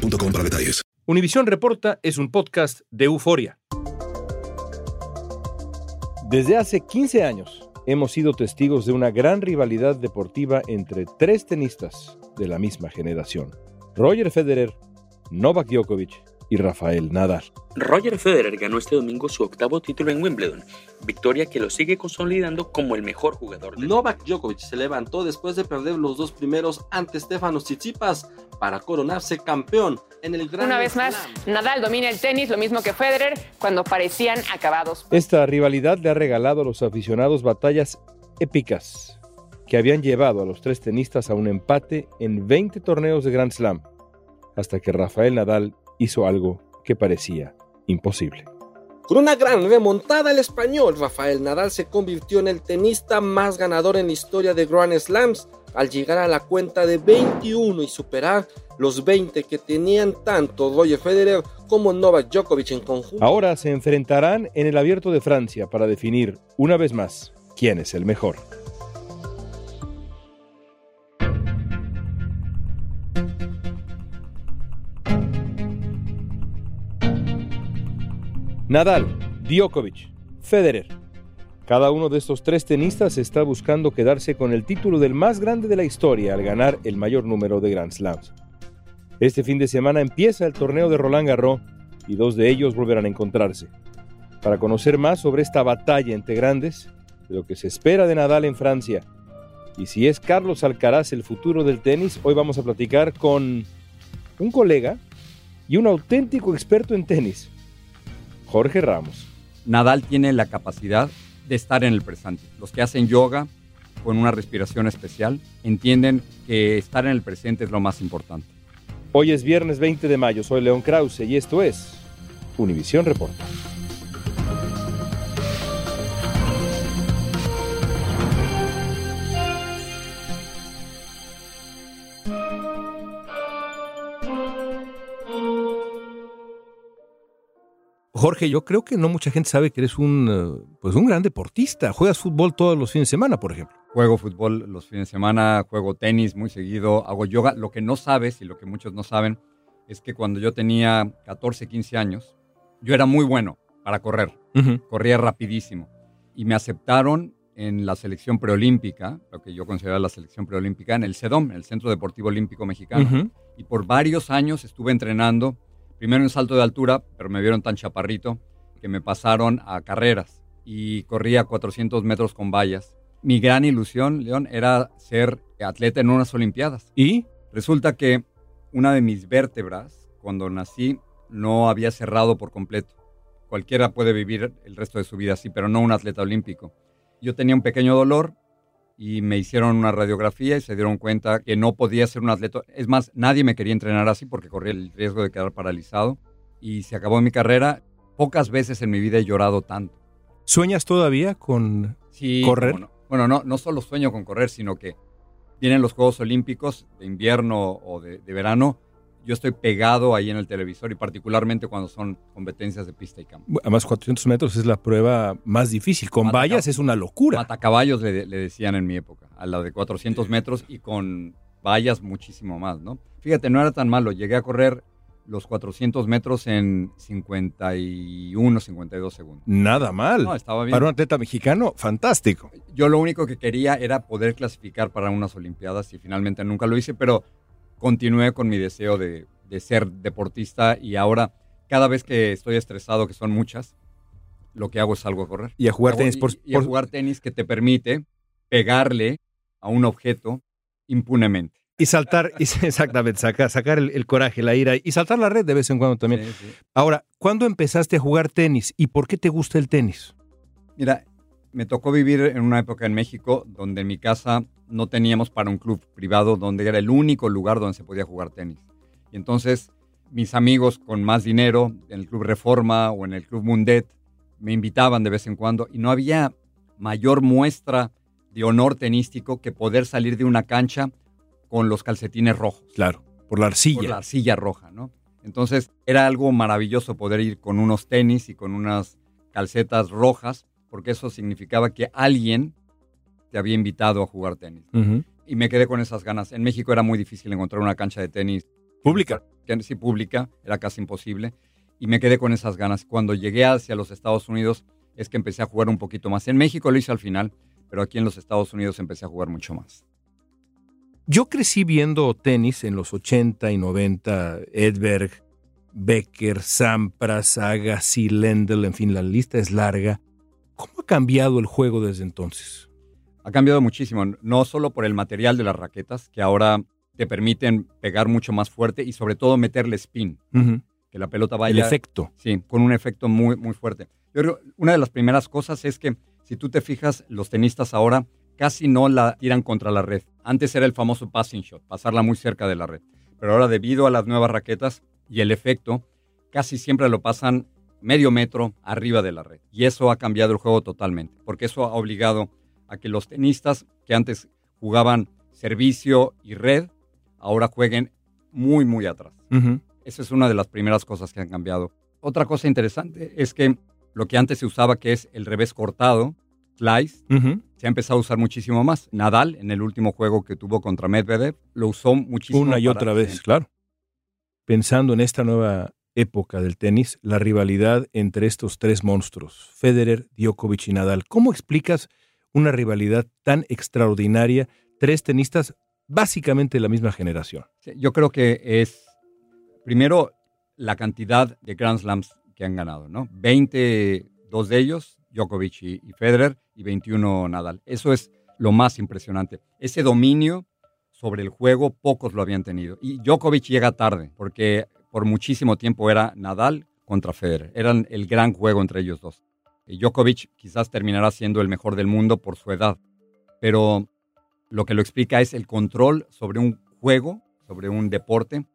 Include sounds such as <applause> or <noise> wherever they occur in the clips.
para detalles. Univisión Reporta es un podcast de euforia. Desde hace 15 años hemos sido testigos de una gran rivalidad deportiva entre tres tenistas de la misma generación. Roger Federer, Novak Djokovic y Rafael Nadal. Roger Federer ganó este domingo su octavo título en Wimbledon, victoria que lo sigue consolidando como el mejor jugador del Novak Djokovic se levantó después de perder los dos primeros ante Stefanos Tsitsipas para coronarse campeón en el Gran Una vez más, Nadal domina el tenis, lo mismo que Federer, cuando parecían acabados. Esta rivalidad le ha regalado a los aficionados batallas épicas que habían llevado a los tres tenistas a un empate en 20 torneos de Grand Slam, hasta que Rafael Nadal hizo algo que parecía imposible. Con una gran remontada, el español Rafael Nadal se convirtió en el tenista más ganador en la historia de Grand Slams al llegar a la cuenta de 21 y superar los 20 que tenían tanto Roger Federer como Novak Djokovic en conjunto. Ahora se enfrentarán en el Abierto de Francia para definir una vez más quién es el mejor. Nadal, Djokovic, Federer. Cada uno de estos tres tenistas está buscando quedarse con el título del más grande de la historia al ganar el mayor número de Grand Slams. Este fin de semana empieza el torneo de Roland Garros y dos de ellos volverán a encontrarse. Para conocer más sobre esta batalla entre grandes, de lo que se espera de Nadal en Francia y si es Carlos Alcaraz el futuro del tenis, hoy vamos a platicar con un colega y un auténtico experto en tenis, Jorge Ramos. Nadal tiene la capacidad de estar en el presente. Los que hacen yoga con una respiración especial entienden que estar en el presente es lo más importante. Hoy es viernes 20 de mayo, soy León Krause y esto es Univisión Reporta. Jorge, yo creo que no mucha gente sabe que eres un, eh, pues un gran deportista. Juegas fútbol todos los fines de semana, por ejemplo. Juego fútbol los fines de semana, juego tenis muy seguido, hago yoga. Lo que no sabes y lo que muchos no saben es que cuando yo tenía 14, 15 años, yo era muy bueno para correr. Corría rapidísimo. Y me aceptaron en la selección preolímpica, lo que yo consideraba la selección preolímpica, en el CEDOM, el Centro Deportivo Olímpico Mexicano. Y por varios años estuve entrenando primero en salto de altura, pero me vieron tan chaparrito que me pasaron a carreras y corría 400 metros con vallas. Mi gran ilusión, León, era ser atleta en unas Olimpiadas. ¿Y? Resulta que una de mis vértebras, cuando nací, no había cerrado por completo. Cualquiera puede vivir el resto de su vida así, pero no un atleta olímpico. Yo tenía un pequeño dolor y me hicieron una radiografía y se dieron cuenta que no podía ser un atleta. Es más, nadie me quería entrenar así porque corría el riesgo de quedar paralizado. Y se acabó mi carrera. Pocas veces en mi vida he llorado tanto. ¿Sueñas todavía con correr? No. Bueno, no, no solo sueño con correr, sino que vienen los Juegos Olímpicos de invierno o de, de verano yo estoy pegado ahí en el televisor y particularmente cuando son competencias de pista y campo. Además, 400 metros es la prueba más difícil. Con vallas es una locura. Matacaballos le, le decían en mi época, a la de 400 metros y con vallas muchísimo más, ¿no? Fíjate, no era tan malo. Llegué a correr los 400 metros en 51, 52 segundos. Nada mal. No, estaba bien. Para un atleta mexicano, fantástico. Yo lo único que quería era poder clasificar para unas Olimpiadas y finalmente nunca lo hice, pero continué con mi deseo de, de, ser deportista y ahora cada vez que estoy estresado, que son muchas, lo que hago es salgo a correr. Y a jugar tenis. Por, y, y a jugar tenis que te permite pegarle a un objeto impunemente. Y saltar, <laughs> exactamente, sacar, sacar el, el, coraje, la ira y saltar la red de vez en cuando también. Sí, sí. Ahora, ¿cuándo empezaste a jugar tenis y por qué te gusta el tenis? Mira, me tocó vivir en una época en México donde en mi casa no teníamos para un club privado donde era el único lugar donde se podía jugar tenis. Y entonces mis amigos con más dinero, en el Club Reforma o en el Club Mundet, me invitaban de vez en cuando y no había mayor muestra de honor tenístico que poder salir de una cancha con los calcetines rojos. Claro, por la arcilla. Por la arcilla roja, ¿no? Entonces era algo maravilloso poder ir con unos tenis y con unas calcetas rojas, porque eso significaba que alguien te había invitado a jugar tenis. Y me quedé con esas ganas. En México era muy difícil encontrar una cancha de tenis. Pública. Sí, pública, era casi imposible. Y me quedé con esas ganas. Cuando llegué hacia los Estados Unidos es que empecé a jugar un poquito más. En México lo hice al final, pero aquí en los Estados Unidos empecé a jugar mucho más. Yo crecí viendo tenis en los 80 y 90, Edberg, Becker, Sampras, Agassi, Lendl, en fin, la lista es larga. ¿Cómo ha cambiado el juego desde entonces? Ha cambiado muchísimo, no solo por el material de las raquetas, que ahora te permiten pegar mucho más fuerte y sobre todo meterle spin, que la pelota vaya... El efecto. Sí, con un efecto muy, muy fuerte. Yo creo, una de las primeras cosas es que si tú te fijas, los tenistas ahora casi no la tiran contra la red. Antes era el famoso passing shot, pasarla muy cerca de la red. Pero ahora debido a las nuevas raquetas y el efecto, casi siempre lo pasan medio metro arriba de la red. Y eso ha cambiado el juego totalmente, porque eso ha obligado a que los tenistas que antes jugaban servicio y red, ahora jueguen muy, muy atrás. Esa es una de las primeras cosas que han cambiado. Otra cosa interesante es que lo que antes se usaba, que es el revés cortado, slice, se ha empezado a usar muchísimo más. Nadal, en el último juego que tuvo contra Medvedev, lo usó muchísimo. Una y otra vez, claro. Pensando en esta nueva época del tenis, la rivalidad entre estos tres monstruos, Federer, Djokovic y Nadal. ¿Cómo explicas una rivalidad tan extraordinaria, tres tenistas básicamente de la misma generación? yo creo que es, primero, la cantidad de Grand Slams que han ganado, ¿no? 22 de ellos, Djokovic y, Federer, y 21 Nadal. Eso es lo más impresionante. Ese dominio sobre el juego, pocos lo habían tenido. Y Djokovic llega tarde, porque por muchísimo tiempo era Nadal contra Federer. Eran el gran juego entre ellos dos. Y Djokovic quizás terminará siendo el mejor del mundo por su edad, pero lo que lo explica es el control sobre un juego, sobre un deporte,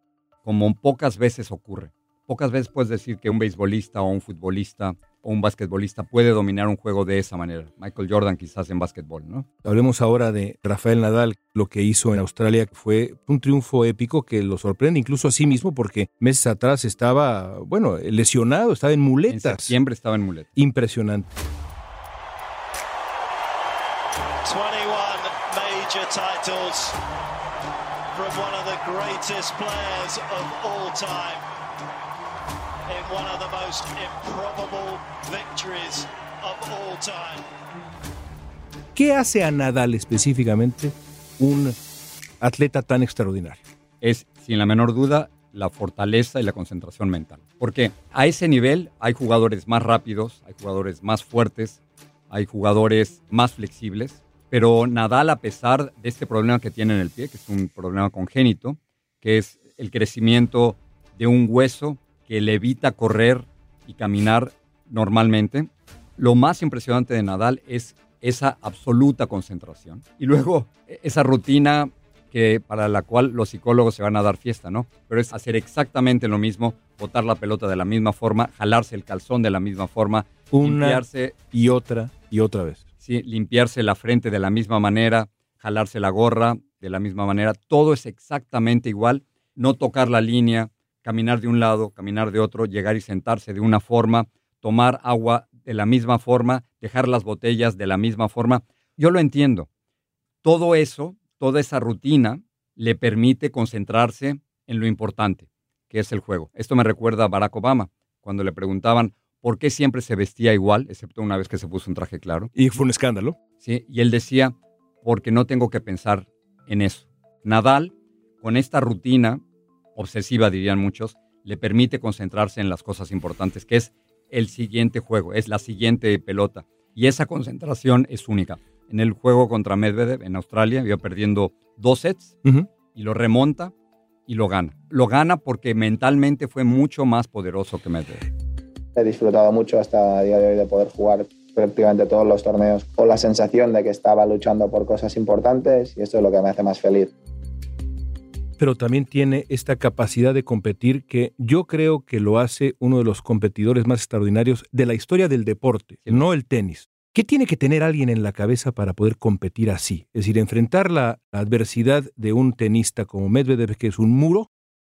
como pocas veces ocurre. Pocas veces puedes decir que un beisbolista o un futbolista o un basquetbolista puede dominar un juego de esa manera. Michael Jordan quizás en básquetbol, ¿no? Hablemos ahora de Rafael Nadal. Lo que hizo en Australia fue un triunfo épico que lo sorprende incluso a sí mismo porque meses atrás estaba, bueno, lesionado, estaba en muletas. Siempre estaba en muletas. Impresionante. 21 major titles from one of the greatest players of all time. ¿Qué hace a Nadal específicamente un atleta tan extraordinario? Es, sin la menor duda, la fortaleza y la concentración mental. Porque a ese nivel hay jugadores más rápidos, hay jugadores más fuertes, hay jugadores más flexibles, pero Nadal, a pesar de este problema que tiene en el pie, que es un problema congénito, que es el crecimiento de un hueso que le evita correr y caminar normalmente. Lo más impresionante de Nadal es esa absoluta concentración. Y luego esa rutina que para la cual los psicólogos se van a dar fiesta, ¿no? Pero es hacer exactamente lo mismo, botar la pelota de la misma forma, jalarse el calzón de la misma forma, una limpiarse y otra y otra vez. Sí, limpiarse la frente de la misma manera, jalarse la gorra de la misma manera, todo es exactamente igual, no tocar la línea, caminar de un lado, caminar de otro, llegar y sentarse de una forma, tomar agua de la misma forma, dejar las botellas de la misma forma. Yo lo entiendo. Todo eso, toda esa rutina, le permite concentrarse en lo importante, que es el juego. Esto me recuerda a Barack Obama, cuando le preguntaban por qué siempre se vestía igual, excepto una vez que se puso un traje claro. Y fue un escándalo. Sí, y él decía, porque no tengo que pensar en eso. Nadal, con esta rutina, obsesiva dirían muchos, le permite concentrarse en las cosas importantes, que es el siguiente juego, es la siguiente pelota. Y esa concentración es única. En el juego contra Medvedev en Australia, iba perdiendo dos sets y lo remonta y lo gana. Lo gana porque mentalmente fue mucho más poderoso que Medvedev. He disfrutado mucho hasta el día de hoy de poder jugar prácticamente todos los torneos con la sensación de que estaba luchando por cosas importantes y esto es lo que me hace más feliz. Pero también tiene esta capacidad de competir que yo creo que lo hace uno de los competidores más extraordinarios de la historia del deporte, no el tenis. ¿Qué tiene que tener alguien en la cabeza para poder competir así? Es decir, enfrentar la adversidad de un tenista como Medvedev, que es un muro,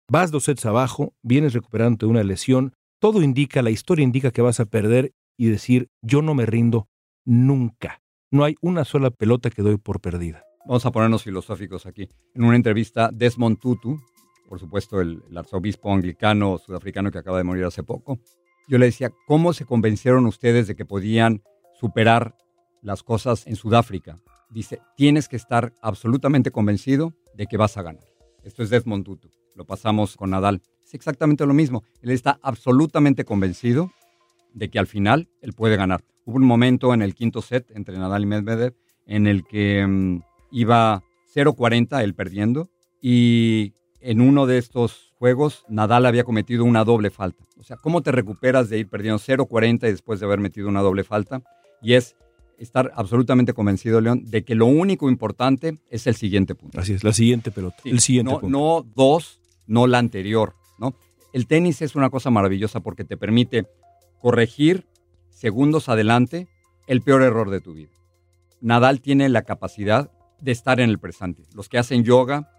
vas dos sets abajo, vienes recuperando de una lesión, todo indica, la historia indica que vas a perder y decir, yo no me rindo nunca. No hay una sola pelota que doy por perdida. Vamos a ponernos filosóficos aquí. En una entrevista, Desmond Tutu, por supuesto el, arzobispo anglicano sudafricano que acaba de morir hace poco, yo le decía, ¿cómo se convencieron ustedes de que podían superar las cosas en Sudáfrica? Dice, tienes que estar absolutamente convencido de que vas a ganar. Esto es Desmond Tutu. Lo pasamos con Nadal. Es exactamente lo mismo. Él está absolutamente convencido de que al final él puede ganar. Hubo un momento en el quinto set entre Nadal y Medvedev en el que mm, iba 0-40 él perdiendo y en uno de estos juegos Nadal había cometido una doble falta. O sea, ¿cómo te recuperas de ir perdiendo 0-40 y después de haber metido una doble falta? Y es estar absolutamente convencido, León, de que lo único importante es el siguiente punto. Así es, la siguiente pelota, el siguiente no, punto. No dos, no la anterior, ¿no? El tenis es una cosa maravillosa porque te permite corregir segundos adelante el peor error de tu vida. Nadal tiene la capacidad de estar en el presente. Los que hacen yoga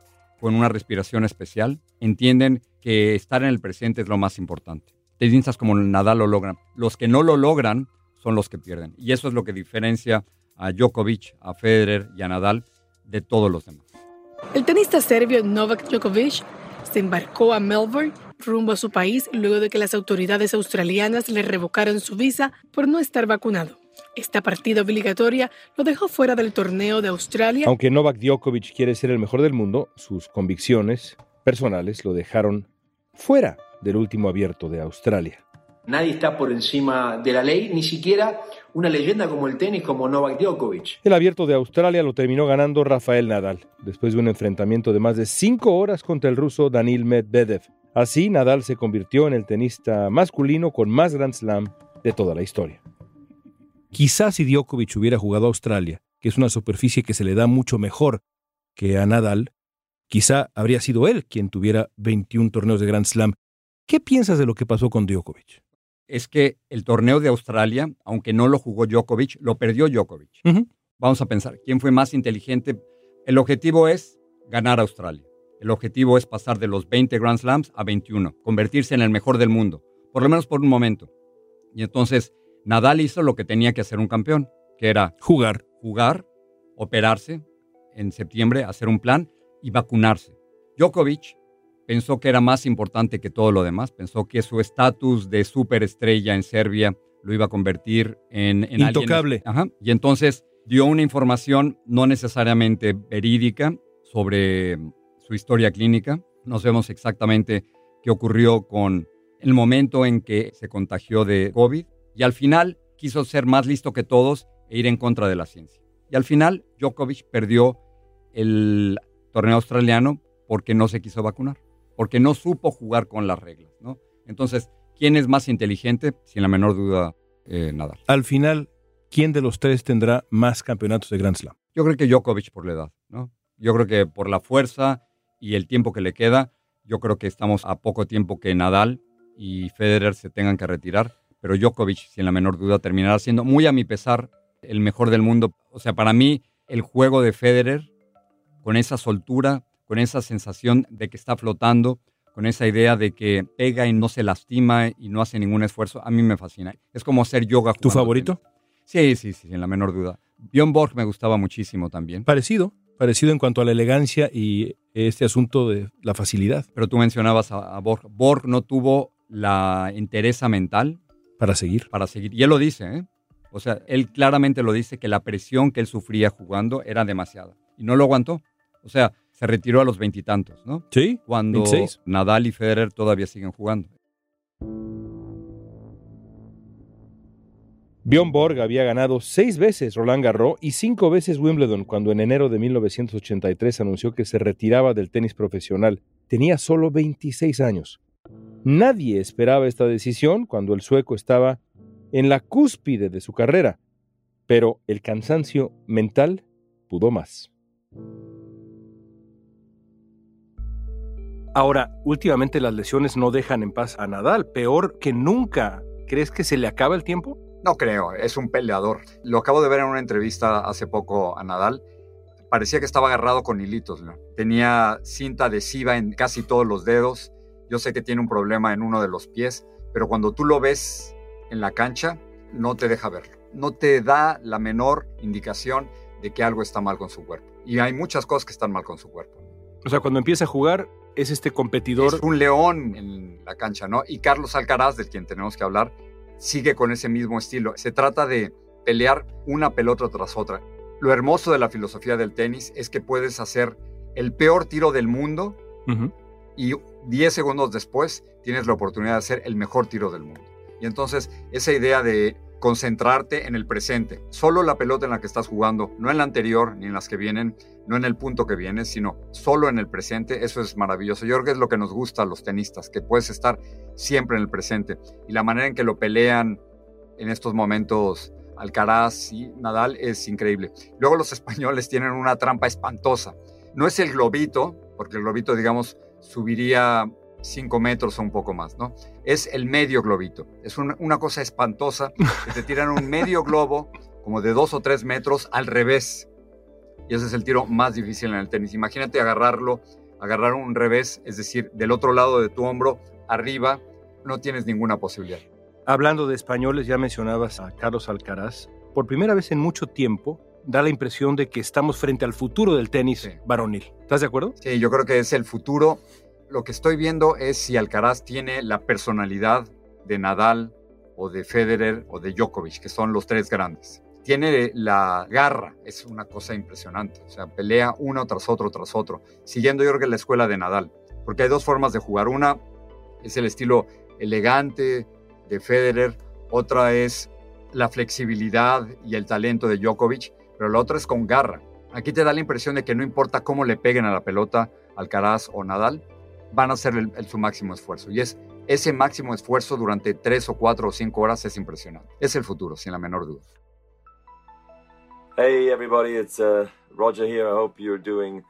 con una respiración especial entienden que estar en el presente es lo más importante. Tenistas como Nadal lo logran. Los que no lo logran son los que pierden. Y eso es lo que diferencia a Djokovic, a Federer y a Nadal de todos los demás. El tenista serbio Novak Djokovic se embarcó a Melbourne rumbo a su país luego de que las autoridades australianas le revocaron su visa por no estar vacunado. Esta partida obligatoria lo dejó fuera del torneo de Australia. Aunque Novak Djokovic quiere ser el mejor del mundo, sus convicciones personales lo dejaron fuera del último abierto de Australia. Nadie está por encima de la ley, ni siquiera una leyenda como el tenis, como Novak Djokovic. El abierto de Australia lo terminó ganando Rafael Nadal, después de un enfrentamiento de más de cinco horas contra el ruso Danil Medvedev. Así, Nadal se convirtió en el tenista masculino con más Grand Slam de toda la historia. Quizás si Djokovic hubiera jugado a Australia, que es una superficie que se le da mucho mejor que a Nadal, quizá habría sido él quien tuviera 21 torneos de Grand Slam. ¿Qué piensas de lo que pasó con Djokovic? Es que el torneo de Australia, aunque no lo jugó Djokovic, lo perdió Djokovic. Vamos a pensar, ¿quién fue más inteligente? El objetivo es ganar Australia. El objetivo es pasar de los 20 Grand Slams a 21, convertirse en el mejor del mundo, por lo menos por un momento. Y entonces Nadal hizo lo que tenía que hacer un campeón, que era jugar, jugar, operarse en septiembre, hacer un plan y vacunarse. Djokovic pensó que era más importante que todo lo demás, pensó que su estatus de superestrella en Serbia lo iba a convertir en, en intocable. Ajá. Y entonces dio una información no necesariamente verídica sobre su historia clínica. No sabemos exactamente qué ocurrió con el momento en que se contagió de COVID y al final quiso ser más listo que todos e ir en contra de la ciencia. Y al final Djokovic perdió el torneo australiano porque no se quiso vacunar, porque no supo jugar con las reglas. ¿no? Entonces, ¿quién es más inteligente? Sin la menor duda, eh, Nadal. Al final, ¿quién de los tres tendrá más campeonatos de Grand Slam? Yo creo que Djokovic por la edad. ¿no? Yo creo que por la fuerza y el tiempo que le queda, yo creo que estamos a poco tiempo que Nadal y Federer se tengan que retirar pero Djokovic, sin la menor duda, terminará siendo, muy a mi pesar, el mejor del mundo. O sea, para mí, el juego de Federer, con esa soltura, con esa sensación de que está flotando, con esa idea de que pega y no se lastima y no hace ningún esfuerzo, a mí me fascina. Es como hacer yoga. ¿Tu favorito? Sí, sí, sí, sin la menor duda. Bjorn Borg me gustaba muchísimo también. Parecido, parecido en cuanto a la elegancia y este asunto de la facilidad. Pero tú mencionabas a, a Borg. Borg no tuvo la entereza mental para seguir. Para seguir. Y él lo dice, ¿eh? O sea, él claramente lo dice que la presión que él sufría jugando era demasiada. Y no lo aguantó. O sea, se retiró a los veintitantos, ¿no? Sí. Cuando Nadal y Federer todavía siguen jugando. Bjorn Borg había ganado seis veces Roland Garros y cinco veces Wimbledon cuando en enero de 1983 anunció que se retiraba del tenis profesional. Tenía solo 26 años. Nadie esperaba esta decisión cuando el sueco estaba en la cúspide de su carrera, pero el cansancio mental pudo más. Ahora, últimamente las lesiones no dejan en paz a Nadal, peor que nunca. ¿Crees que se le acaba el tiempo? No creo, es un peleador. Lo acabo de ver en una entrevista hace poco a Nadal. Parecía que estaba agarrado con hilitos. ¿no? Tenía cinta adhesiva en casi todos los dedos. Yo sé que tiene un problema en uno de los pies, pero cuando tú lo ves en la cancha, no te deja verlo. No te da la menor indicación de que algo está mal con su cuerpo. Y hay muchas cosas que están mal con su cuerpo. O sea, cuando empieza a jugar, es este competidor. Es un león en la cancha, ¿no? Y Carlos Alcaraz, del quien tenemos que hablar, sigue con ese mismo estilo. Se trata de pelear una pelota tras otra. Lo hermoso de la filosofía del tenis es que puedes hacer el peor tiro del mundo y 10 segundos después tienes la oportunidad de hacer el mejor tiro del mundo. Y entonces esa idea de concentrarte en el presente, solo la pelota en la que estás jugando, no en la anterior ni en las que vienen, no en el punto que viene, sino solo en el presente, eso es maravilloso. Yo creo que es lo que nos gusta a los tenistas, que puedes estar siempre en el presente. Y la manera en que lo pelean en estos momentos Alcaraz y Nadal es increíble. Luego los españoles tienen una trampa espantosa. No es el globito, porque el globito, digamos, subiría 5 metros o un poco más, ¿no? Es el medio globito. Es una, cosa espantosa que te tiran un medio globo como de 2 o 3 metros al revés. Y ese es el tiro más difícil en el tenis. Imagínate agarrarlo, agarrar un revés, es decir, del otro lado de tu hombro, arriba, no tienes ninguna posibilidad. Hablando de españoles, ya mencionabas a Carlos Alcaraz. Por primera vez en mucho tiempo, da la impresión de que estamos frente al futuro del tenis varonil. ¿Estás de acuerdo? Sí, yo creo que es el futuro lo que estoy viendo es si Alcaraz tiene la personalidad de Nadal o de Federer o de Djokovic, que son los tres grandes. Tiene la garra, es una cosa impresionante. O sea, pelea uno tras otro, tras otro, siguiendo yo creo que la escuela de Nadal. Porque hay dos formas de jugar. Una es el estilo elegante de Federer, otra es la flexibilidad y el talento de Djokovic, pero la otra es con garra. Aquí te da la impresión de que no importa cómo le peguen a la pelota Alcaraz o Nadal, van a hacer el, su máximo esfuerzo. Y es ese máximo esfuerzo durante tres o cuatro o cinco horas es impresionante. Es el futuro, sin la menor duda. Hey everybody, it's uh, Roger here. I hope you're doing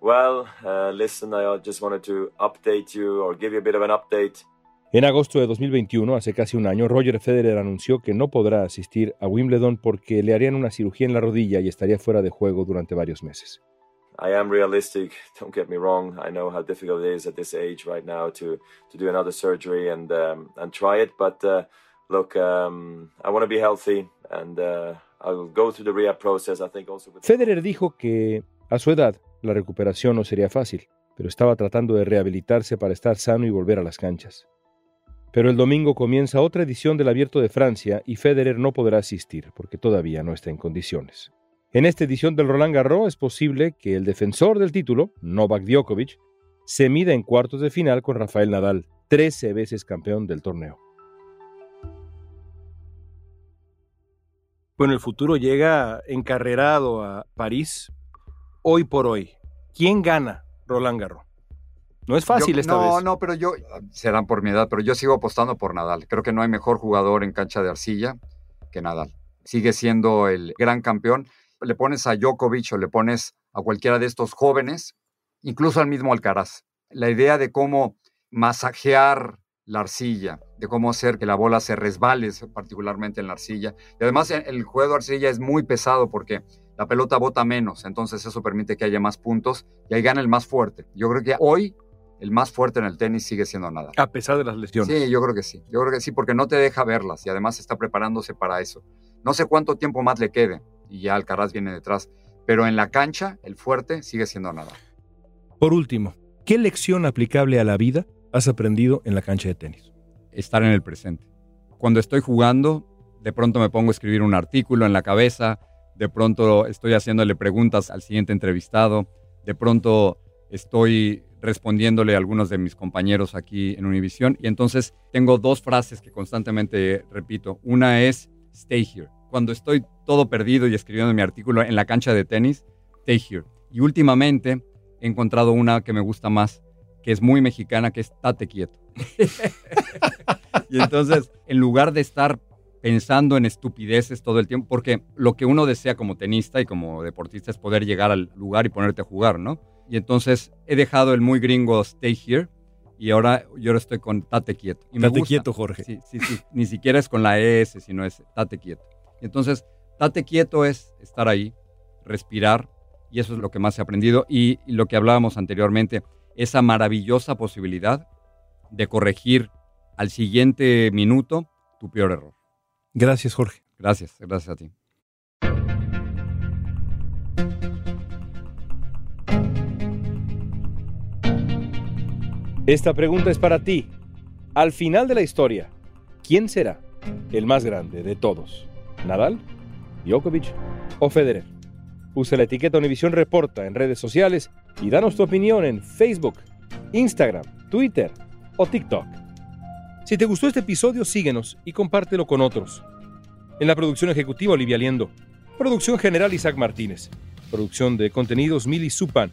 well. Uh, listen, I just wanted to update you or give you a bit of an update. En agosto de 2021, hace casi un año, Roger Federer anunció que no podrá asistir a Wimbledon porque le harían una cirugía en la rodilla y estaría fuera de juego durante varios meses. I am realistic. Don't get me wrong. I know how difficult it is at this age right now to to do another surgery and um, and try it. But uh, look, um, I want to be healthy and uh, I will go through the rehab process. I think also. With Federer dijo que a su edad la recuperación no sería fácil, pero estaba tratando de rehabilitarse para estar sano y volver a las canchas. Pero el domingo comienza otra edición del Abierto de Francia y Federer no podrá asistir porque todavía no está en condiciones. En esta edición del Roland Garros es posible que el defensor del título, Novak Djokovic, se mida en cuartos de final con Rafael Nadal, 13 veces campeón del torneo. Bueno, el futuro llega encarrerado a París hoy por hoy. ¿Quién gana Roland Garros? No es fácil yo, esta no, vez. No, no, pero yo, serán por mi edad, pero yo sigo apostando por Nadal. Creo que no hay mejor jugador en cancha de arcilla que Nadal. Sigue siendo el gran campeón le pones a Djokovic o le pones a cualquiera de estos jóvenes, incluso al mismo Alcaraz. La idea de cómo masajear la arcilla, de cómo hacer que la bola se resbale, particularmente en la arcilla. Y además el juego de arcilla es muy pesado porque la pelota bota menos, entonces eso permite que haya más puntos y ahí gana el más fuerte. Yo creo que hoy el más fuerte en el tenis sigue siendo nada. A pesar de las lesiones. Sí, yo creo que sí. Yo creo que sí, porque no te deja verlas y además está preparándose para eso. No sé cuánto tiempo más le quede y ya Alcaraz viene detrás. Pero en la cancha, el fuerte sigue siendo nada. Por último, ¿qué lección aplicable a la vida has aprendido en la cancha de tenis? Estar en el presente. Cuando estoy jugando, de pronto me pongo a escribir un artículo en la cabeza, de pronto estoy haciéndole preguntas al siguiente entrevistado, de pronto estoy respondiéndole a algunos de mis compañeros aquí en Univisión y entonces tengo dos frases que constantemente repito. Una es stay here cuando estoy todo perdido y escribiendo mi artículo en la cancha de tenis, stay here. Y últimamente he encontrado una que me gusta más, que es muy mexicana, que es tate quieto. <laughs> y entonces, en lugar de estar pensando en estupideces todo el tiempo, porque lo que uno desea como tenista y como deportista es poder llegar al lugar y ponerte a jugar, ¿no? Y entonces he dejado el muy gringo Stay Here y ahora yo ahora estoy con Tate Quieto. Y tate Quieto, Jorge. Sí, sí, sí. Ni siquiera es con la S, sino es Tate Quieto. Entonces, Tate Quieto es estar ahí, respirar, y eso es lo que más he aprendido. Y, y lo que hablábamos anteriormente, esa maravillosa posibilidad de corregir al siguiente minuto tu peor error. Gracias, Jorge. Gracias, gracias a ti. Esta pregunta es para ti. Al final de la historia, ¿quién será el más grande de todos? ¿Nadal, Djokovic o Federer? Usa la etiqueta Univisión Reporta en redes sociales y danos tu opinión en Facebook, Instagram, Twitter o TikTok. Si te gustó este episodio, síguenos y compártelo con otros. En la producción ejecutiva, Olivia Liendo. Producción general, Isaac Martínez. Producción de contenidos, Mili Supan.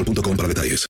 boostmobile.com para detalles.